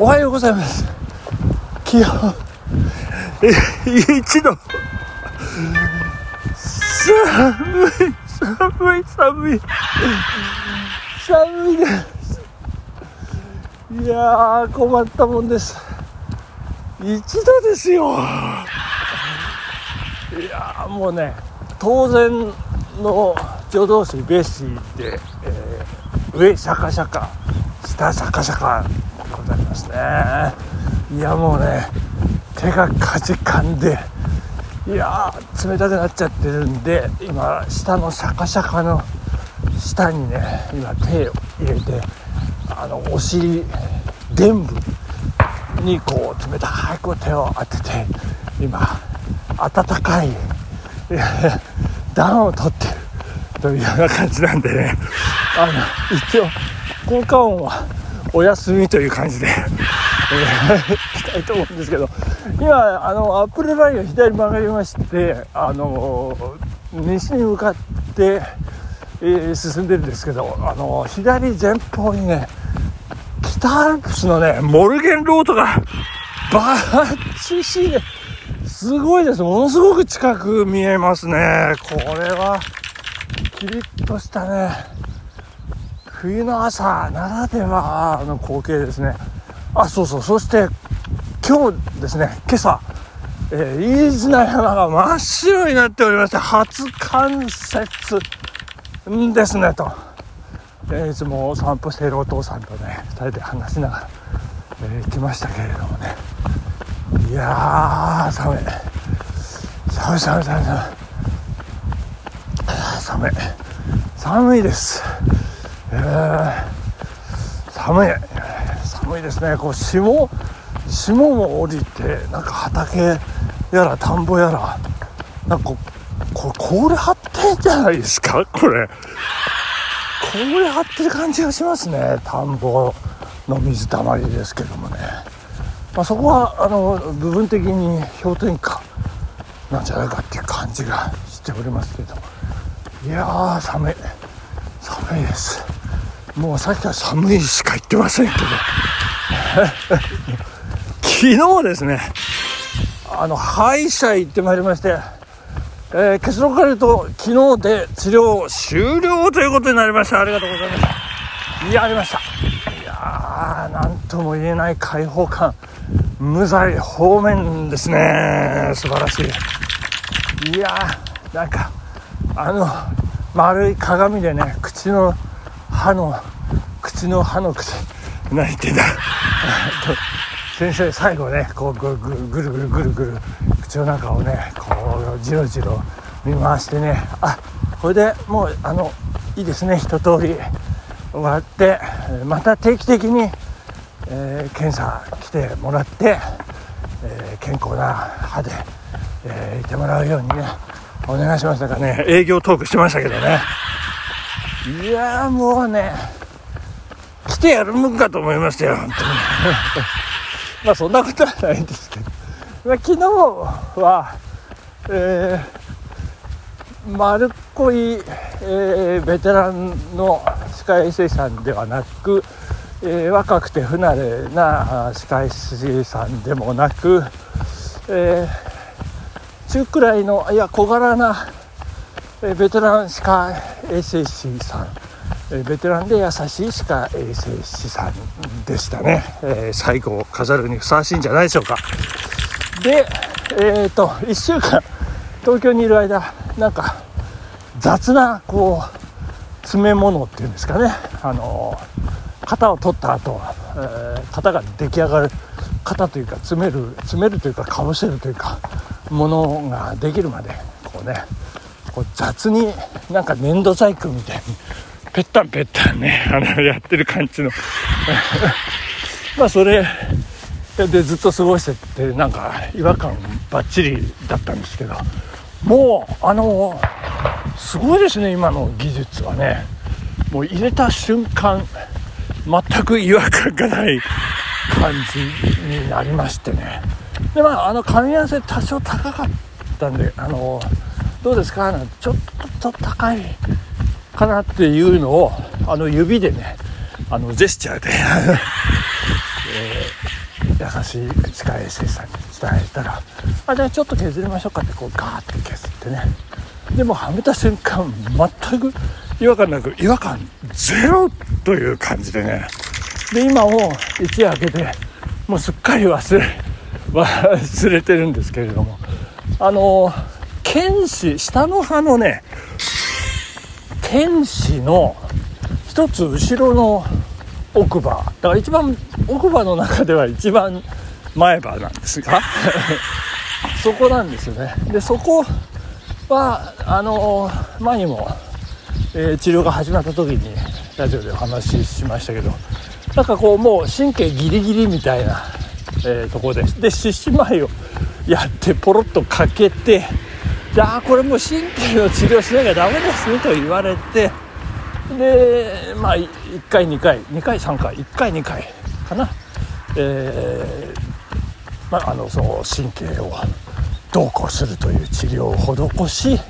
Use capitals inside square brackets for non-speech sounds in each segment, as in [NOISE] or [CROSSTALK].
おはようございます。気温。一度。寒い寒い寒い。寒いです。いやー困ったもんです。一度ですよ。いやーもうね当然の助動詞ベーシーで、えー、上シャカシャカ下シャカシャカますね。いやもうね手がかじかんでいや冷たくなっちゃってるんで今下のシャカシャカの下にね今手を入れてあのお尻臀部にこう冷たいこう手を当てて今温かい [LAUGHS] 暖をとってるというような感じなんでね。あの一応効果音はお休みという感じで、えー、したいと思うんですけど今あのアップルラインを左曲がりましてあの西に向かって、えー、進んでるんですけどあの左前方にね北アルプスのねモルゲンロードがバッチシですごいです。ものすごく近く見えますね。これはキリッとしたね。冬の朝ならではの光景ですね。あそうそう。そして今日ですね。今朝、えー、飯綱山が真っ白になっておりまして初冠雪ですねと、えー、いつも散歩しているお父さんとね2人で話しながら、えー、行きましたけれどもね。いやー寒い寒い。寒い寒い寒い寒い。寒いです、えー、寒い。寒いですね。こう霜霜も降りてなんか畑やら田んぼやらなんかここれ氷張ってんじゃないですか？これ。氷張ってる感じがしますね。田んぼの水たまりですけどもね、まあ、そこはあの部分的に氷点下なんじゃないかっていう感じがしておりますけど。いやー寒い。寒いです。もうさっきから寒いしか言ってませんけど。[LAUGHS] 昨日ですねあの歯医者行ってまいりまして、えー、結論から言うと昨日で治療終了ということになりました。ありがとうございます。やありました。いやーなんとも言えない開放感。無罪方面ですね。素晴らしい。いやーなんかあの丸い鏡でね口の歯の口の歯の口泣いてた。先生最後ねこうぐぐぐるぐるぐるぐる口の中をねこうじろじろ見回してね。あこれでもうあのいいですね。一通り終わってまた定期的に、えー、検査来てもらって、えー、健康な歯で、えー、いてもらうようにねお願いしましたかね。営業トークしてましたけどね。いやもうね来てやるもんかと思いましたよ本当に。[LAUGHS] まあそんなことはないんですけど、まあ、昨日は、えー、丸っこい、えー、ベテランの歯科衛生士さんではなく、えー、若くて不慣れな歯科衛生さんでもなく、え、中くらいのいや小柄な、ベテラン歯科衛生士さん。ベテランで優しい歯科衛生士さんでしたね、え、最後を飾るにふさわしいんじゃないでしょうか。でえっ、ー、と1週間東京にいる間なんか雑なこう詰め物っていうんですかね。あの型を取った後、えー、型が出来上がる型というか詰める詰めるというかかぶせるというかものができるまでこうねこう雑になんか粘土細工みたいにぺったんぺったんね、あの、やってる感じの [LAUGHS] まあ、それでずっと過ごしてて、なんか、違和感ばっちりだったんですけど、もう、あの、すごいですね、今の技術はね。もう入れた瞬間、全く違和感がない感じになりましてね。で、まあ、あの、噛み合わせ多少高かったんで、あの、どうですか？なんて、ちょっと高いかなっていうのをあの指でねあのジェスチャーで [LAUGHS] え優しい歯科衛生士さんに伝えたら「あじゃあちょっと削りましょうか」ってこうガーッて削ってね。でもはめた瞬間全く違和感なく違和感ゼロという感じでね。で今も一夜明けてもうすっかり忘れ忘れてるんですけれども。あの剣士下の葉のね剣士の一つ後ろの奥歯。だから一番奥歯の中では一番前歯なんですが。[LAUGHS] そこなんですよね。でそこはあの前にも、えー、治療が始まった時にラジオでお話ししましたけどなんかこうもう神経ギリギリみたいな、えー、ところでで獅子舞をやってポロッとかけてじゃあこれもう神経の治療しなきゃダメですねと言われてでまあ1回2回2回3回1回2回かな。えー、まあ、あのその神経をどうこうするという治療を施し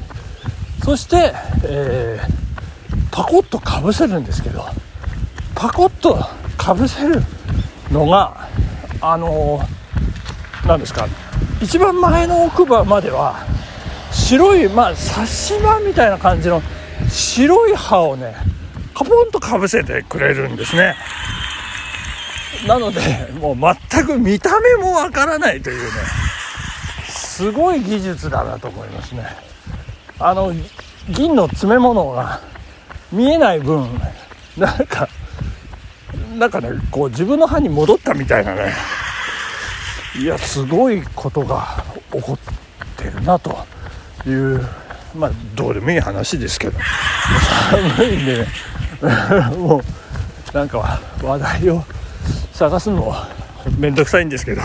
そして、えー、パコッとかぶせるんですけどパコッとかぶせるのがあの何ですか一番前の奥歯までは白いまあ刺し歯みたいな感じの白い歯をねカポンとかぶせてくれるんですね。なのでもう全く見た目もわからないというねすごい技術だなと思いますね。あの銀の詰め物が見えない分なんかなんかねこう自分の歯に戻ったみたいなねいやすごいことが起こってるなと。いうまあどうでもいい話ですけど。[LAUGHS] 寒いんでね。[LAUGHS] もうなんか話題を探すのもめんどくさいんですけど。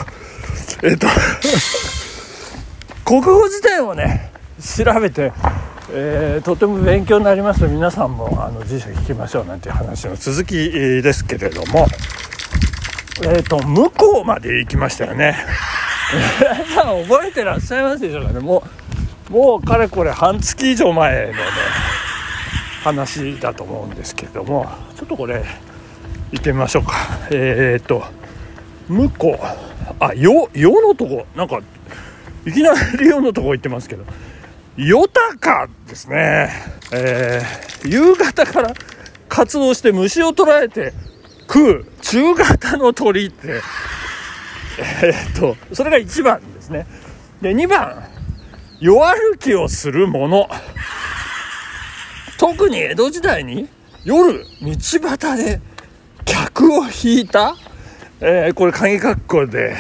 えっと [LAUGHS] 国語辞典をね調べて、えー、とても勉強になります。皆さんもあの辞書引きましょうなんていう話の続きですけれども。えっ、ー、と向こうまで行きましたよね。皆さん覚えてらっしゃいますでしょうかね。もうもうかれこれ半月以上前のね話だと思うんですけどもちょっとこれ行ってみましょうか。えっ、と向こう。あよよのとこ。なんかいきなりよのとこ行ってますけど。よたかですね。えー、夕方から活動して虫を捕らえて食う中型の鳥ってえー、っとそれが1番ですね。で2番。夜歩きをするもの。特に江戸時代に夜道端で客を引いた、えー、これ鍵括弧で、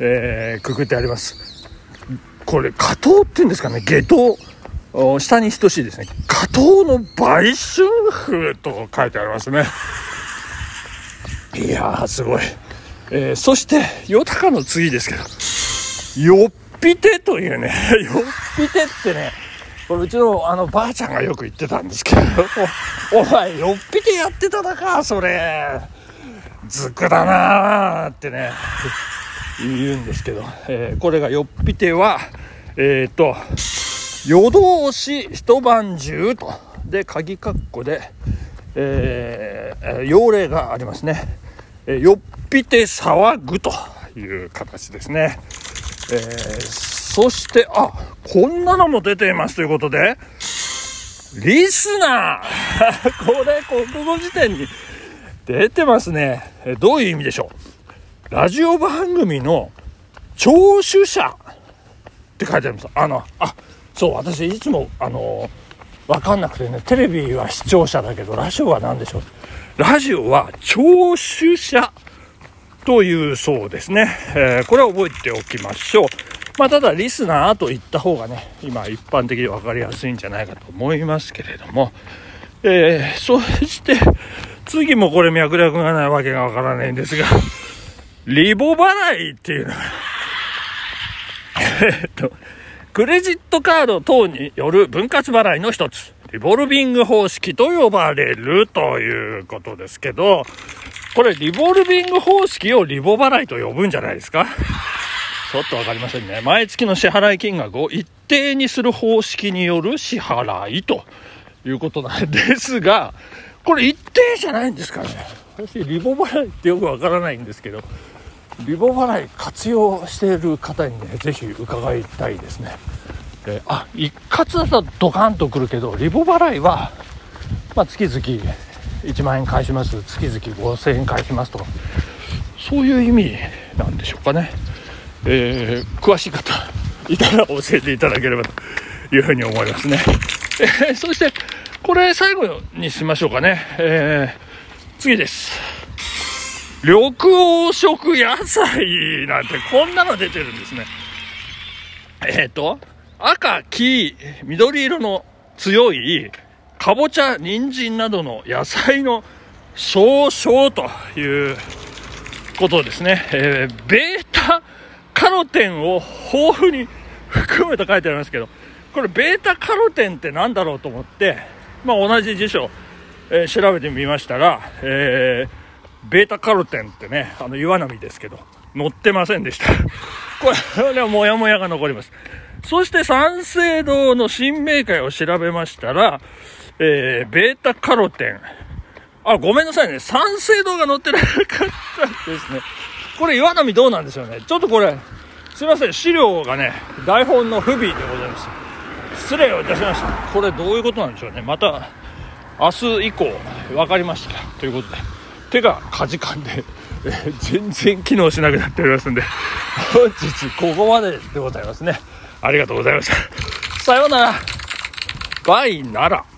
えー、くくってあります。これ加藤っていうんですかね。下等下に等しいですね。加藤の売春婦と書いてありますね。いやーすごい、えー、そしてよたかの次ですけどよっぴてというね [LAUGHS] よっぴてってねこれうちのあのばあちゃんがよく言ってたんですけど「[LAUGHS] お前よっぴてやってただかそれ。ずくだな」ってね言うんですけど、えー、これがよっぴてはえっ、ー、と夜通し一晩中と。で鍵括弧で、えー、用例がありますね、え、よっぴて騒ぐという形ですね、えーそして、あ、こんなのも出ていますということで、リスナー。[LAUGHS] これ、国語辞典に出てますね。どういう意味でしょう？ラジオ番組の聴取者。って書いてあります。あの、あ、そう、私いつも、あの、わかんなくてね、テレビは視聴者だけど、ラジオは何でしょう？ラジオは聴取者。というそうですね。えー、これは覚えておきましょう。まあ、ただリスナーと言った方がね今一般的に分かりやすいんじゃないかと思いますけれども、えー、そして次もこれ脈絡がないわけがわからないんですがリボ払いっていうのがえっとクレジットカード等による分割払いの一つリボルビング方式と呼ばれるということですけどこれリボルビング方式をリボ払いと呼ぶんじゃないですか？ちょっと分かりませんね。毎月の支払い金額を一定にする方式による支払いということなんですが、これ一定じゃないんですかね。私、リボ払いってよくわからないんですけど、リボ払い活用している方にねぜひ伺いたいですねえー、あ一括だとドカンとくるけどリボ払いは、まあ、月々1万円返します。月々5000円返しますと。かそういう意味なんでしょうかね、えー、詳しい方いたら教えていただければというふうに思いますね、えー、そしてこれ最後にしましょうかね、えー、次です。緑黄色野菜なんてこんなの出てるんですね。えっ、ー、と赤、黄、緑色の強いかぼちゃ、人参などの野菜の総称ということですね。えー、ベータカロテンを豊富に含むと書いてありますけど、これベータカロテンって何だろうと思って、まあ、同じ辞書、えー、調べてみましたら、えー、ベータカロテンってね、あの岩波ですけど、載ってませんでした。これはもやもやが残ります。そして三省堂の新明会を調べましたら、えー、ベータカロテン。あ、ごめんなさいね。三省堂が載ってなかったですね。これ岩波どうなんでしょうね。ちょっとこれ、すいません。資料がね、台本の不備でございます。失礼をいたしました。これどういうことなんでしょうね。また、明日以降、分かりました。ということで、手がかじかんで、え、全然機能しなくなっておりますんで、本日ここまででございますね。ありがとうございました。さようなら。バイなら。